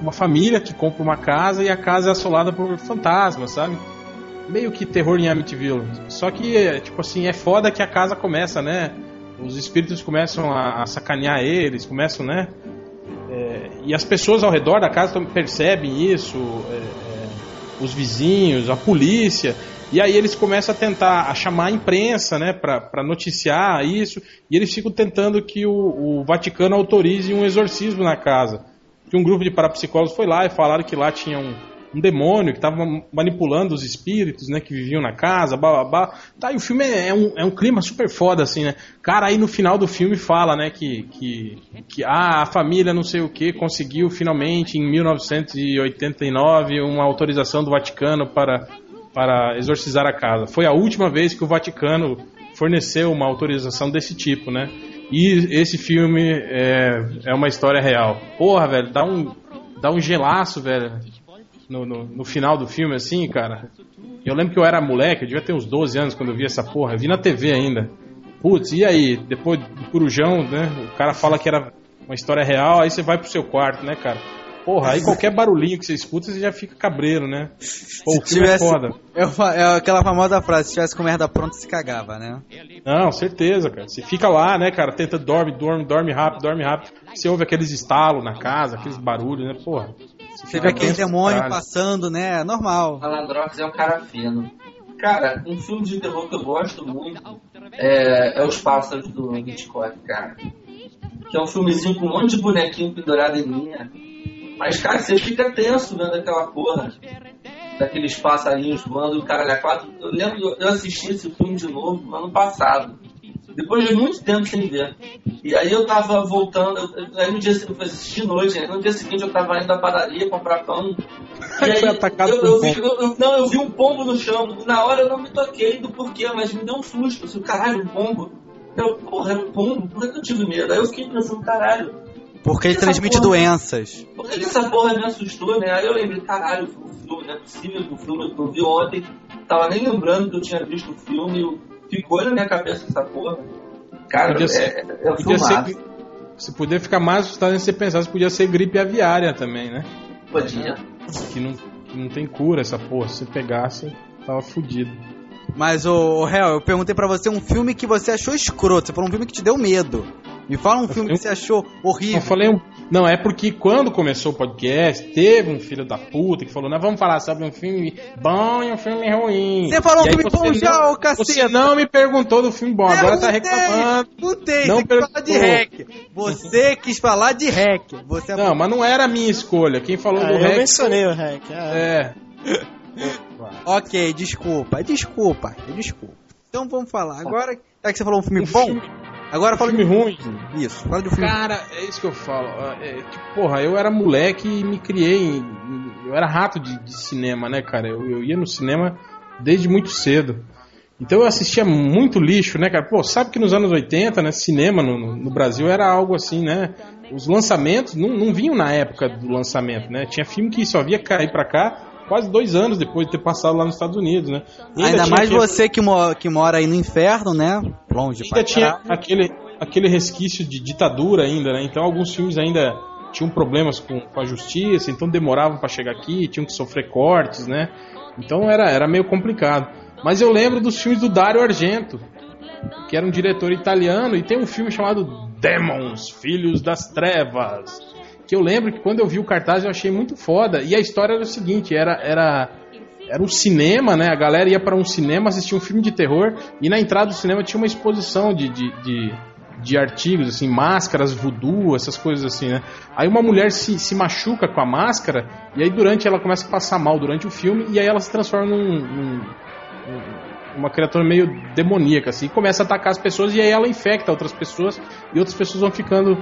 uma família que compra uma casa e a casa é assolada por fantasmas, sabe? Meio que terror em Amityville. Só que, é, tipo assim, é foda que a casa começa, né? Os espíritos começam a, a sacanear eles, começam, né? É, e as pessoas ao redor da casa percebem isso, é, é, os vizinhos, a polícia, e aí eles começam a tentar a chamar a imprensa, né, para noticiar isso, e eles ficam tentando que o, o Vaticano autorize um exorcismo na casa. Que um grupo de parapsicólogos foi lá e falaram que lá tinha um, um demônio que estava manipulando os espíritos, né, que viviam na casa, blá. Tá, e o filme é, é um, é um clima super foda, assim, né? Cara, aí no final do filme fala, né, que, que, que ah, a família não sei o que conseguiu finalmente em 1989 uma autorização do Vaticano para, para exorcizar a casa. Foi a última vez que o Vaticano forneceu uma autorização desse tipo, né? E esse filme é, é uma história real. Porra, velho, dá um, dá um gelaço, velho. No, no, no final do filme, assim, cara. Eu lembro que eu era moleque, eu devia ter uns 12 anos quando eu vi essa porra. Eu vi na TV ainda. Putz, e aí? Depois do Corujão, né? O cara fala que era uma história real, aí você vai pro seu quarto, né, cara? Porra, aí qualquer barulhinho que você escuta, você já fica cabreiro, né? Pô, o filme é tivesse- foda. É, é aquela famosa frase, se tivesse com merda pronta, se cagava, né? Não, certeza, cara. Você fica lá, né, cara? Tenta, dorme, dorme, dorme rápido, dorme rápido. Você ouve aqueles estalos na casa, aqueles barulhos, né? Porra. Você vê aquele demônio passando, né? Normal. Malandrox é um cara fino. Cara, um filme de terror que eu gosto muito é, é Os Pássaros do Hitchcock, cara. Que é um filmezinho com um monte de bonequinho pendurado em linha. Mas, cara, você fica tenso vendo aquela porra. Daqueles passarinhos voando, o cara é quatro. Eu lembro, eu assisti esse filme de novo no ano passado. Depois de muito tempo sem ver. E aí eu tava voltando, aí no dia seguinte, eu fui assistir de noite, aí no dia seguinte eu tava indo à padaria comprar pão. E aí, Foi atacado eu, eu vi, eu- não, eu vi um pombo no chão. Na hora eu não me toquei do porquê, mas me deu um susto. Eu disse, caralho, um pombo. Eu, porra, era um pombo? Por que eu tive medo? Aí eu fiquei pensando, caralho, Porque ele transmite porra- doenças. por que que essa porra me assustou, né? Aí eu lembrei, caralho, o filme, não é possível que o filme que eu vi ontem, tava nem lembrando que eu tinha visto o filme, eu- ficou na minha cabeça essa porra. Cara, Podia é, ser- é, é um Podia ser. Se poder ficar mais assustado, você pensasse, podia ser gripe aviária também, né? Podia. Que não, que não tem cura essa porra. Se você pegasse, tava fudido. Mas, ô, ô Hel, eu perguntei pra você um filme que você achou escroto. Você falou um filme que te deu medo. Me fala um filme que você achou Eu horrível. falei um. Não, é porque quando começou o podcast, teve um filho da puta que falou: nós vamos falar sobre um filme bom e um filme ruim. Você falou um E filme você bom já, não- ô caceta. Você não me perguntou do filme bom, agora tá reclamando. Não você quis falar de perguntou. hack. Você quis falar de hack. Você Não, mas não era a minha escolha. Quem falou Ah, do eu Rex. mencionei o hack. ah. É. Ok, desculpa, desculpa, desculpa. Então vamos falar. Agora, já que você falou um filme bom, agora fala de filme ruim. Isso, fala de um filme Cara, é isso que eu falo. É, tipo, porra, eu era moleque e me criei. Eu era rato de, de cinema, né, cara? Eu, eu ia no cinema desde muito cedo. Então eu assistia muito lixo, né, cara? Pô, sabe que nos anos 80, né, cinema no, no- no Brasil era algo assim, né? Os lançamentos não, não vinham na época do lançamento, né? Tinha filme que só via cair pra cá quase dois anos depois de ter passado lá nos Estados Unidos, né? E Ainda tinha mais aquele- você que, mo- que mora aí no inferno, né? Longe ainda tinha caralho. aquele, aquele resquício de ditadura ainda, né? Então alguns filmes ainda tinham problemas com, com a justiça, então demoravam pra chegar aqui, tinham que sofrer cortes, né? Então era, era meio complicado. Mas eu lembro dos filmes do Dario Argento, que era um diretor italiano, e tem um filme chamado Demons, Filhos das Trevas. Que eu lembro que quando eu vi o cartaz eu achei muito foda. E a história era o seguinte, era, era, era um cinema, né? A galera ia para um cinema assistir um filme de terror e na entrada do cinema tinha uma exposição de, de, de, de artigos, assim, máscaras, voodoo, essas coisas assim, né? Aí uma mulher se, se machuca com a máscara e aí durante ela começa a passar mal durante o filme e aí ela se transforma num, num- num- uma criatura meio demoníaca, assim, começa a atacar as pessoas e aí ela infecta outras pessoas e outras pessoas vão ficando,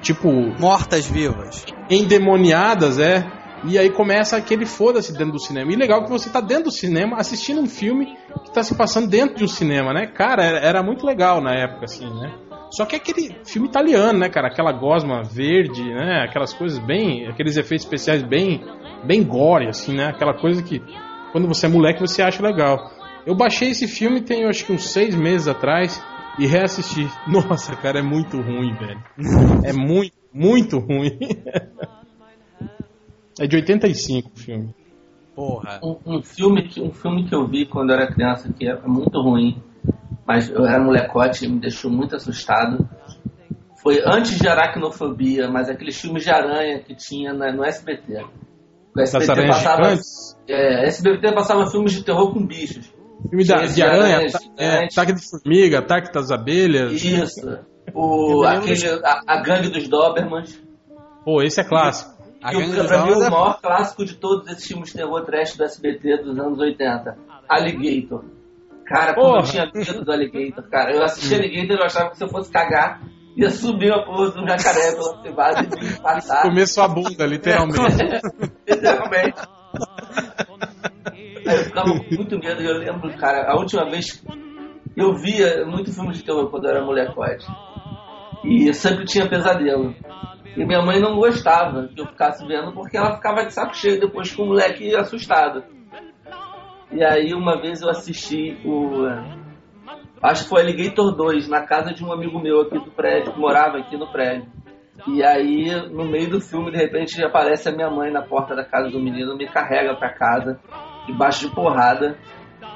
tipo, Mortas vivas. endemoniadas, é. E aí começa aquele foda-se dentro do cinema. E legal que você tá dentro do cinema assistindo um filme que tá se passando dentro de um cinema, né? Cara, era, era muito legal na época, assim, né? Só que é aquele filme italiano, né, cara? Aquela gosma verde, né? Aquelas coisas bem. Aqueles efeitos especiais bem. Bem gore, assim, né? Aquela coisa que quando você é moleque você acha legal. Eu baixei esse filme tem acho que uns seis meses atrás e reassisti. Nossa, cara, é muito ruim, velho. É muito, muito ruim. É de 85 o filme. Porra. Um, um filme que, um filme que eu vi quando eu era criança que é muito ruim, mas eu era molecote e me deixou muito assustado. Foi antes de Aracnofobia, mas aqueles filmes de aranha que tinha na- no SBT. O SBT passava, é, SBT passava filmes de terror com bichos. Filme da, de aranha, aranhas ata- é, ataque de formiga, ataque das abelhas. Isso. O, aquele, a, a gangue dos Dobermans. Pô, esse é clássico. A E o, Gangue dos pra mim, o é- maior clássico de todos esses filmes de terror trash do SBT dos anos 80. Alligator. Cara, como eu tinha medo do Alligator, cara. Eu assisti Alligator e eu achava que se eu fosse cagar, ia subir a porra um jacaré pela privada e me passar. Comer sua bunda, literalmente. Literalmente. Aí eu ficava com muito medo. Eu lembro, cara, a última vez eu via muito filme de terror quando eu era molecote. E eu sempre tinha pesadelo. E minha mãe não gostava que eu ficasse vendo porque ela ficava de saco cheio depois com o moleque assustado. E aí uma vez eu assisti o. Acho que foi Alligator 2, na casa de um amigo meu aqui do prédio, que morava aqui no prédio. E aí, no meio do filme, de repente aparece a minha mãe na porta da casa do menino, me carrega pra casa, debaixo de porrada.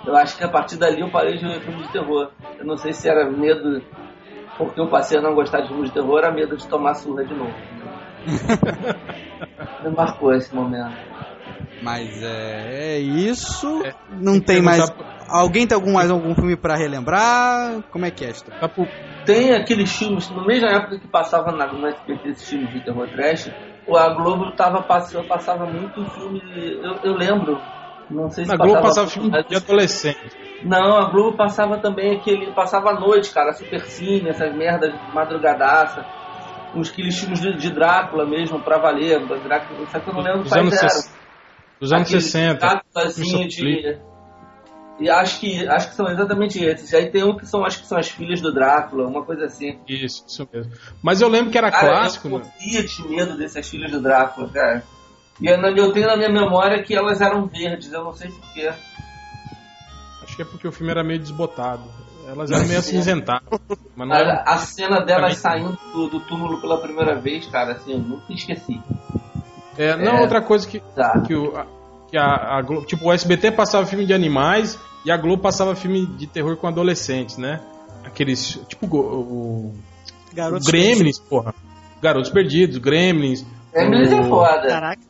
Eu acho que a partir dali eu parei de ver filme de terror. Eu não sei se era medo, porque eu passei a não gostar de filme de terror, era medo de tomar surra de novo. Me marcou esse momento. Mas é, é isso. É, não tem mais. perguntar- Alguém tem algum, mais algum filme pra relembrar? Como é que é esta? Tá Tem aqueles filmes, no mesma época que passava na, no SBT esses filmes de terror trash, o- a Globo tava passando, passava muito filme. Eu, eu lembro, não sei se Na Globo passava filme de adolescente. Não, a Globo passava também aquele. Passava à noite, cara, Super Cine, essas merdas de madrugadaça. Uns aqueles filmes de, de Drácula mesmo, pra valer. Drácula, só que eu não lembro Dos quais anos, eram. dos anos Aqueles 60. Dráculazinho de. E acho que, acho que são exatamente esses. Aí tem um que são, acho que são as filhas do Drácula, uma coisa assim. Isso, isso mesmo. Mas eu lembro que era Cara, clássico, eu né? morria de medo dessas filhas do Drácula, cara. E eu, eu tenho na minha memória que elas eram verdes, eu não sei porquê. Acho que é porque o filme era meio desbotado. Elas eram meio É. acinzentadas. Mas não era... A, a cena delas Também- saindo do, do túmulo pela primeira vez, cara, assim, eu nunca esqueci. É, não, É. outra coisa que, Tá. que, o, a, que a, a Globo. Tipo, o SBT passava filme de animais e a Globo passava filme de terror com adolescentes, né? Aqueles. Tipo, o, o, Gremlins, porra. Garotos Perdidos, Gremlins. Gremlins é o- foda. Caraca.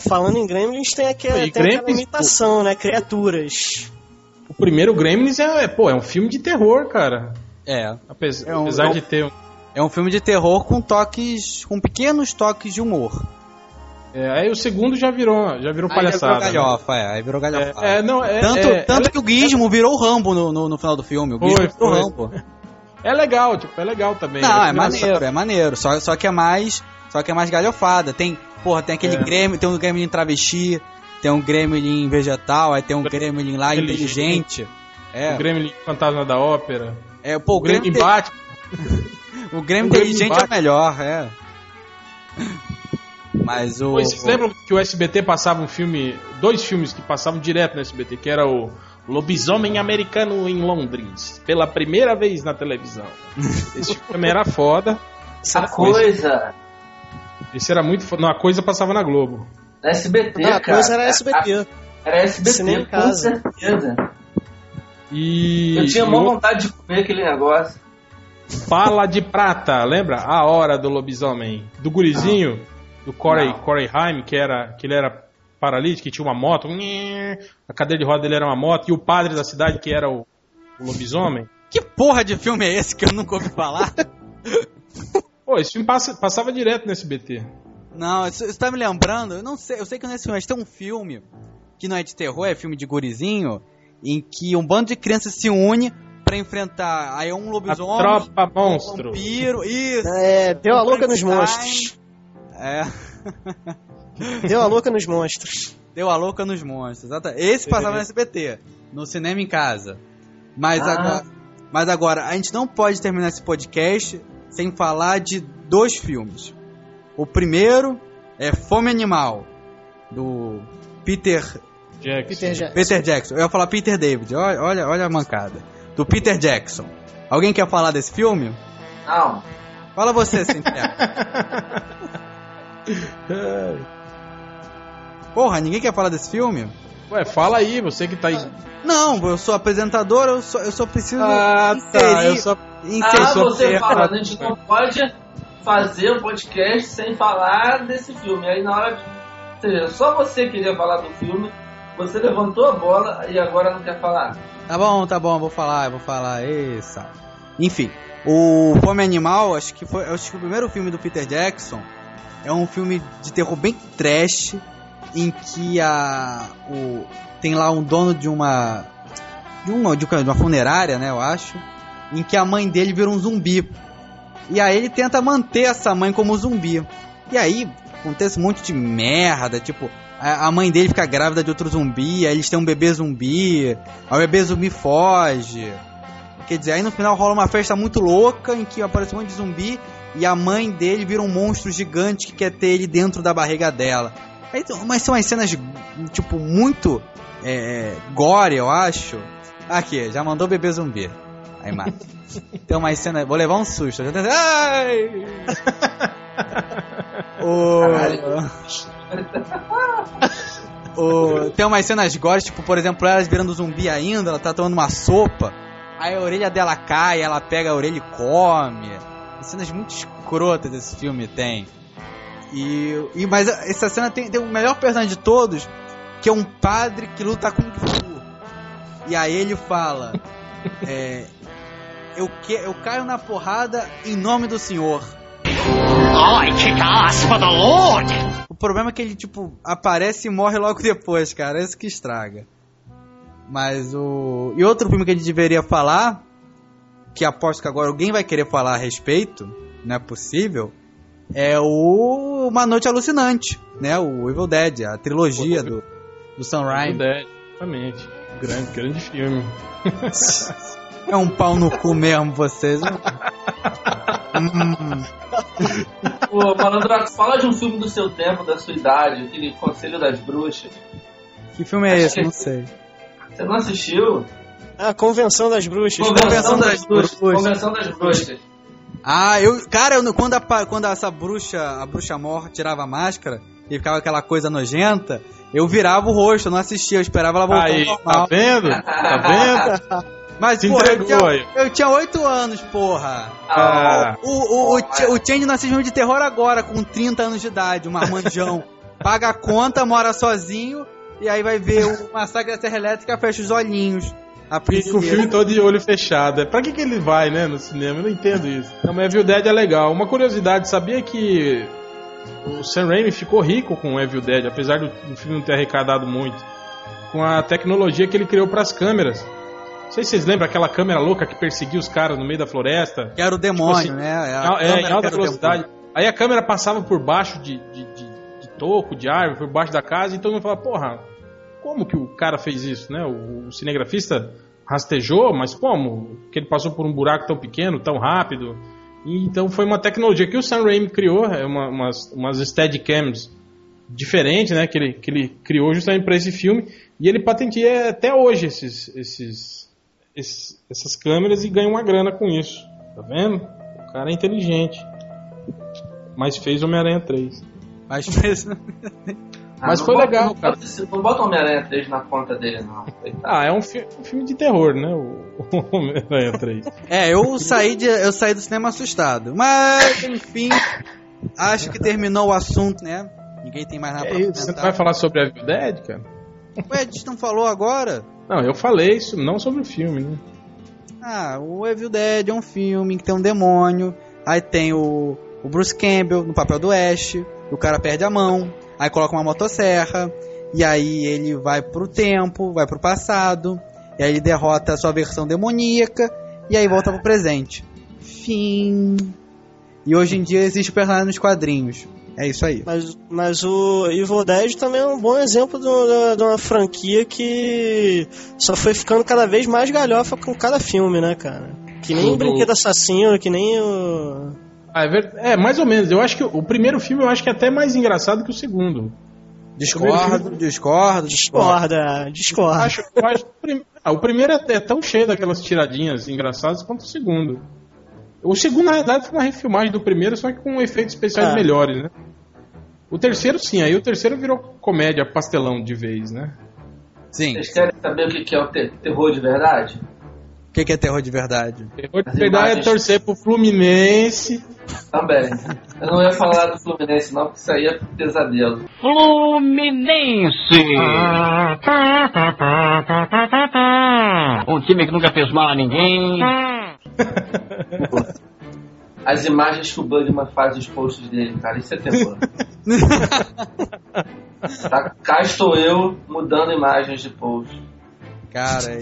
Falando em Gremlins, tem, aquela, tem aquela Gremlins, imitação, né? Criaturas. O primeiro Gremlins é, é, pô, é um filme de terror, cara. É. Apesar, É um- apesar é um- de ter. um- É um filme de terror com toques. com pequenos toques de humor. É, aí o segundo já virou, já virou Aí palhaçada. virou galhofa, é. Aí virou né? galhofa. É, é, não, é, tanto é, tanto é, que o Gizmo virou o Rambo no, no, no final do filme. O Foi, Gizmo virou o foi. Rambo. é legal, tipo, é legal também. Não, é engraçado. maneiro, é maneiro. Só, só que é mais. Só que é mais galhofada. Tem, porra, tem aquele É. Gremlin, tem um Gremlin travesti, tem um Gremlin vegetal, aí tem um Gremlin lá Inteligente. inteligente. É, O Gremlin Fantasma da Ópera. é pô, O Gremlin inte- Batman. o Gremlin o Gremlin inteligente é o melhor, é. Mas o. Vocês lembram que o SBT passava um filme, dois filmes que passavam direto no SBT, que era o Lobisomem Americano em Londres, pela primeira vez na televisão. Esse filme era foda. A coisa. Esse era muito foda. Não, a coisa passava na Globo. Da SBT, Não, a cara. coisa era SBT. A- Era SBT, Cinema com casa. certeza. E. Eu tinha mó o vontade de comer aquele negócio. Bala de Prata, lembra? A Hora do Lobisomem. Do gurizinho, do Corey, Não. Corey Haim, que, era, que ele era paralítico, que tinha uma moto. A cadeira de roda dele era uma moto. E o padre da cidade, que era o, o lobisomem. Que porra de filme é esse que eu nunca ouvi falar? Pô, esse filme passa- passava direto no SBT. Não, isso, isso tá me lembrando. Eu não sei, eu sei que nesse filme, mas tem um filme que não é de terror, é filme de gurizinho, em que um bando de crianças se une pra enfrentar aí um A lobisomem, Tropa um Monstro. vampiro, isso. É, deu a louca nos monstros. É, Deu a louca nos monstros. deu a louca nos monstros. Exata. Esse passava no SBT, no cinema em casa. Mas Ah. agora, mas agora a gente não pode terminar esse podcast sem falar de dois filmes. O primeiro é Fome Animal do Peter Jackson. Peter Jackson. Peter Jackson. Eu ia falar Peter David. Olha, olha, olha a mancada. Do Peter Jackson. Alguém quer falar desse filme? Não. Fala você, Sinclair. Porra, ninguém quer falar desse filme? Ué, fala aí, você que tá aí. Não, eu sou apresentador, eu só, eu só preciso Ah, tá. Eu só. Ah, você fala, a gente não pode fazer o podcast sem falar desse filme. Aí na hora de. Ou seja, só você queria falar do filme, você levantou a bola e agora não quer falar. Tá bom, tá bom, vou falar, eu vou falar. Essa. Enfim, o Fome Animal, acho que foi, acho que o primeiro filme do Peter Jackson é um filme de terror bem trash, em que a o tem lá um dono de uma de uma de uma funerária, né, eu acho, em que a mãe dele vira um zumbi. E aí ele tenta manter essa mãe como zumbi. E aí acontece um monte de merda, tipo, a mãe dele fica grávida de outro zumbi, aí eles têm um bebê zumbi, aí o bebê zumbi foge. Quer dizer, aí no final rola uma festa muito louca em que aparece um monte de zumbi e a mãe dele vira um monstro gigante que quer ter ele dentro da barriga dela. Aí, mas são as cenas, tipo, muito é, gore, eu acho. Aqui, já mandou bebê zumbi. Aí mata. Tem uma cena. Vou levar um susto. Ai! O... o... Tem umas cenas gore, tipo, por exemplo, elas virando zumbi ainda, ela tá tomando uma sopa. Aí a orelha dela cai, ela pega a orelha e come. Cenas muito escrotas esse filme tem. E, e mas essa cena tem, tem o melhor personagem de todos, que é um padre que luta com Fu. E aí ele fala: é, eu, que, eu caio na porrada em nome do Senhor. I kick ass for the Lord! O problema é que ele, tipo, aparece e morre logo depois, cara. Isso que estraga. Mas o. E outro filme que a gente deveria falar, que aposto que agora alguém vai querer falar a respeito, não é possível, é o Uma Noite Alucinante, né? O Evil Dead, a trilogia do, do Sam Raimi. Dead, exatamente. Grande, grande filme. É um pau no cu mesmo, vocês. hum, Pô, Malandro, fala de um filme do seu tempo, da sua idade, aquele Conselho das Bruxas. que filme é esse? Não sei. Você não assistiu? A Convenção das Bruxas. Convenção das Bruxas. Convenção das Bruxas. Ah, eu. Cara, eu, quando, a, quando essa bruxa, a bruxa morta tirava a máscara e ficava aquela coisa nojenta, eu virava o rosto, eu não assistia, eu esperava ela voltar Aí, ao tá vendo? Tá vendo? Mas, Se porra, eu entregou tinha, aí. eu tinha 8 anos, porra. Ah, O, o, o, Ch- o Change filme de terror agora, com 30 anos de idade, um marmanjão. Paga a conta, mora sozinho, e aí vai ver o Massacre da Serra Elétrica, fecha os olhinhos. A fica o filme todo de olho fechado. É, Pra que, que ele vai, né, no cinema? Eu não entendo isso. Não, mas Evil Dead é legal. Uma curiosidade, sabia que o Sam Raimi ficou rico com o Evil Dead, apesar do, do filme não ter arrecadado muito, com a tecnologia que ele criou pras câmeras. Não sei se vocês lembram aquela câmera louca que perseguia os caras no meio da floresta. Que era o demônio, Tipo assim, né? a É, em alta velocidade. Aí a câmera passava por baixo de, de, de, de toco, de árvore, por baixo da casa, e todo mundo falava, porra, como que o cara fez isso, né? O, o cinegrafista rastejou, mas como? Que ele passou por um buraco tão pequeno, tão rápido. E, então foi uma tecnologia que o Sam Raimi criou, é uma, umas, umas Steadicams diferentes, né? Que ele, que ele criou justamente para esse filme. E ele patenteia até hoje esses, esses, esses- essas câmeras e ganha uma grana com isso. Tá vendo? O cara é inteligente. Mas fez Homem-Aranha 3. Mas fez- Mas não foi bota- legal, não cara. bota- Não bota Homem-Aranha 3 na conta dele, não. Ah, é um, fi- um filme de terror, né? O, o Homem-Aranha 3. É, eu saí, de, eu saí do cinema assustado. Mas, enfim, acho que terminou o assunto, né? Ninguém tem mais nada É pra isso, você não vai falar sobre a Evil Dead, cara? Ué, a gente não falou agora? Não, eu falei isso, não sobre o filme, né? Ah, o Evil Dead é um filme que tem um demônio. Aí tem o, o Bruce Campbell no papel do Ash. O cara perde a mão. Aí coloca uma motosserra. E aí ele vai pro tempo, vai pro passado. E aí ele derrota a sua versão demoníaca. E aí volta pro presente. Fim. E hoje em dia existe o personagem nos quadrinhos. É isso aí. Mas, mas o Evil Dead também é um bom exemplo de uma, de uma franquia que só foi ficando cada vez mais galhofa com cada filme, né, cara? Que nem o Do- Brinquedo Assassino, que nem o. Ah, é, ver- é, mais ou menos. Eu acho que o primeiro filme eu acho que é até mais engraçado que o segundo. Discordo, discordo, discordo. Discorda, discorda. Acho, acho que o prim- ah, o primeiro é é tão cheio daquelas tiradinhas engraçadas quanto o segundo. O segundo, na verdade, foi uma refilmagem do primeiro, só que com efeitos especiais É. melhores, né? O terceiro, sim, aí o terceiro virou comédia pastelão de vez, né? Sim. Vocês querem saber o que é o te- terror de verdade? O que que é terror de verdade? Terror de As verdade é imagens. torcer pro Fluminense. Também. Eu não ia falar do Fluminense, não, porque isso aí é pesadelo. Fluminense! Um time que nunca fez mal a ninguém. As imagens que o Bugman faz os posts dele, cara, isso é terror. tá, cá estou eu mudando imagens de post. Cara,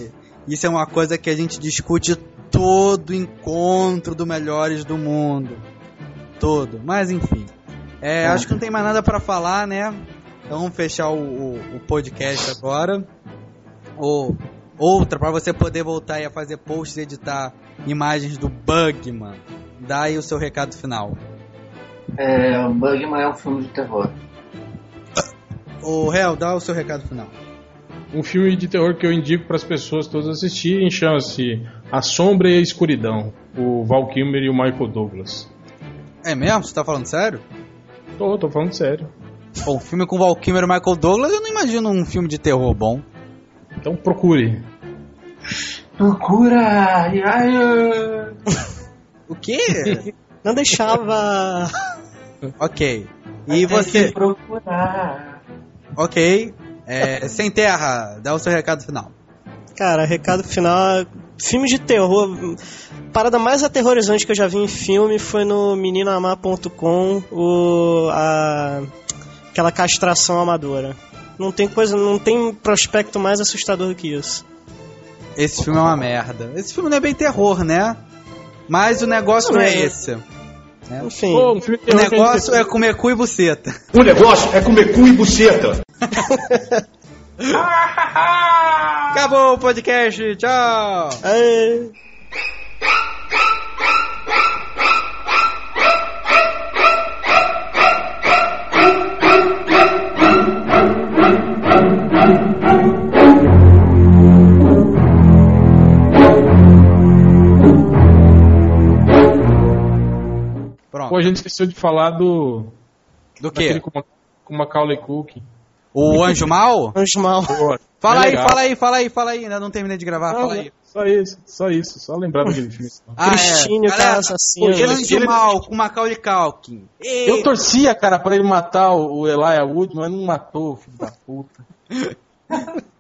isso é uma coisa que a gente discute todo encontro do Melhores do Mundo. Todo. Mas enfim. É, acho que não tem mais nada pra falar, né? Então vamos fechar o, o- o podcast agora. Ô, outra pra você poder voltar e a fazer posts e editar imagens do Bugman. Dá aí o seu recado final. É, o Bugman é um filme de terror. O réu, dá o seu recado final. Um filme de terror que eu indico para as pessoas todas assistirem chama-se A Sombra e a Escuridão. O Val Kilmer e o Michael Douglas. É mesmo? Você tá falando sério? Tô, tô falando sério. Um filme com Val Kilmer e Michael Douglas, eu não imagino um filme de terror bom. Então procure. Procura! O quê? Não deixava. ok. E Tem você? que procurar. Ok. É, sem terra, dá o seu recado final. Cara, recado final. Filme de terror. Parada mais aterrorizante que eu já vi em filme foi no meninoamar.com o a, aquela castração amadora. Não tem coisa, não tem prospecto mais assustador do que isso. Esse filme é uma merda. Esse filme não é bem terror, né? Mas o negócio não, é esse. Enfim, Pô, um O negócio é comer cu e buceta. O negócio é comer cu e buceta. Acabou o podcast, tchau! é, Pô, a gente esqueceu de falar do. Do quê? com, uma- com Macaulay Culkin. O Anjo Mal? Anjo mal. Pô, Fala é aí, fala aí, fala aí, fala aí. Ainda não terminei de gravar, fala aí. Só isso, só isso. Só lembrar daquele filme. Ah, Cristine, o Galera, cara assassino. o Anjo Ele- Mal com Macaulay Culkin. Ei, Eu torcia, cara, pra ele matar o o Elijah Wood, mas não matou, filho da puta.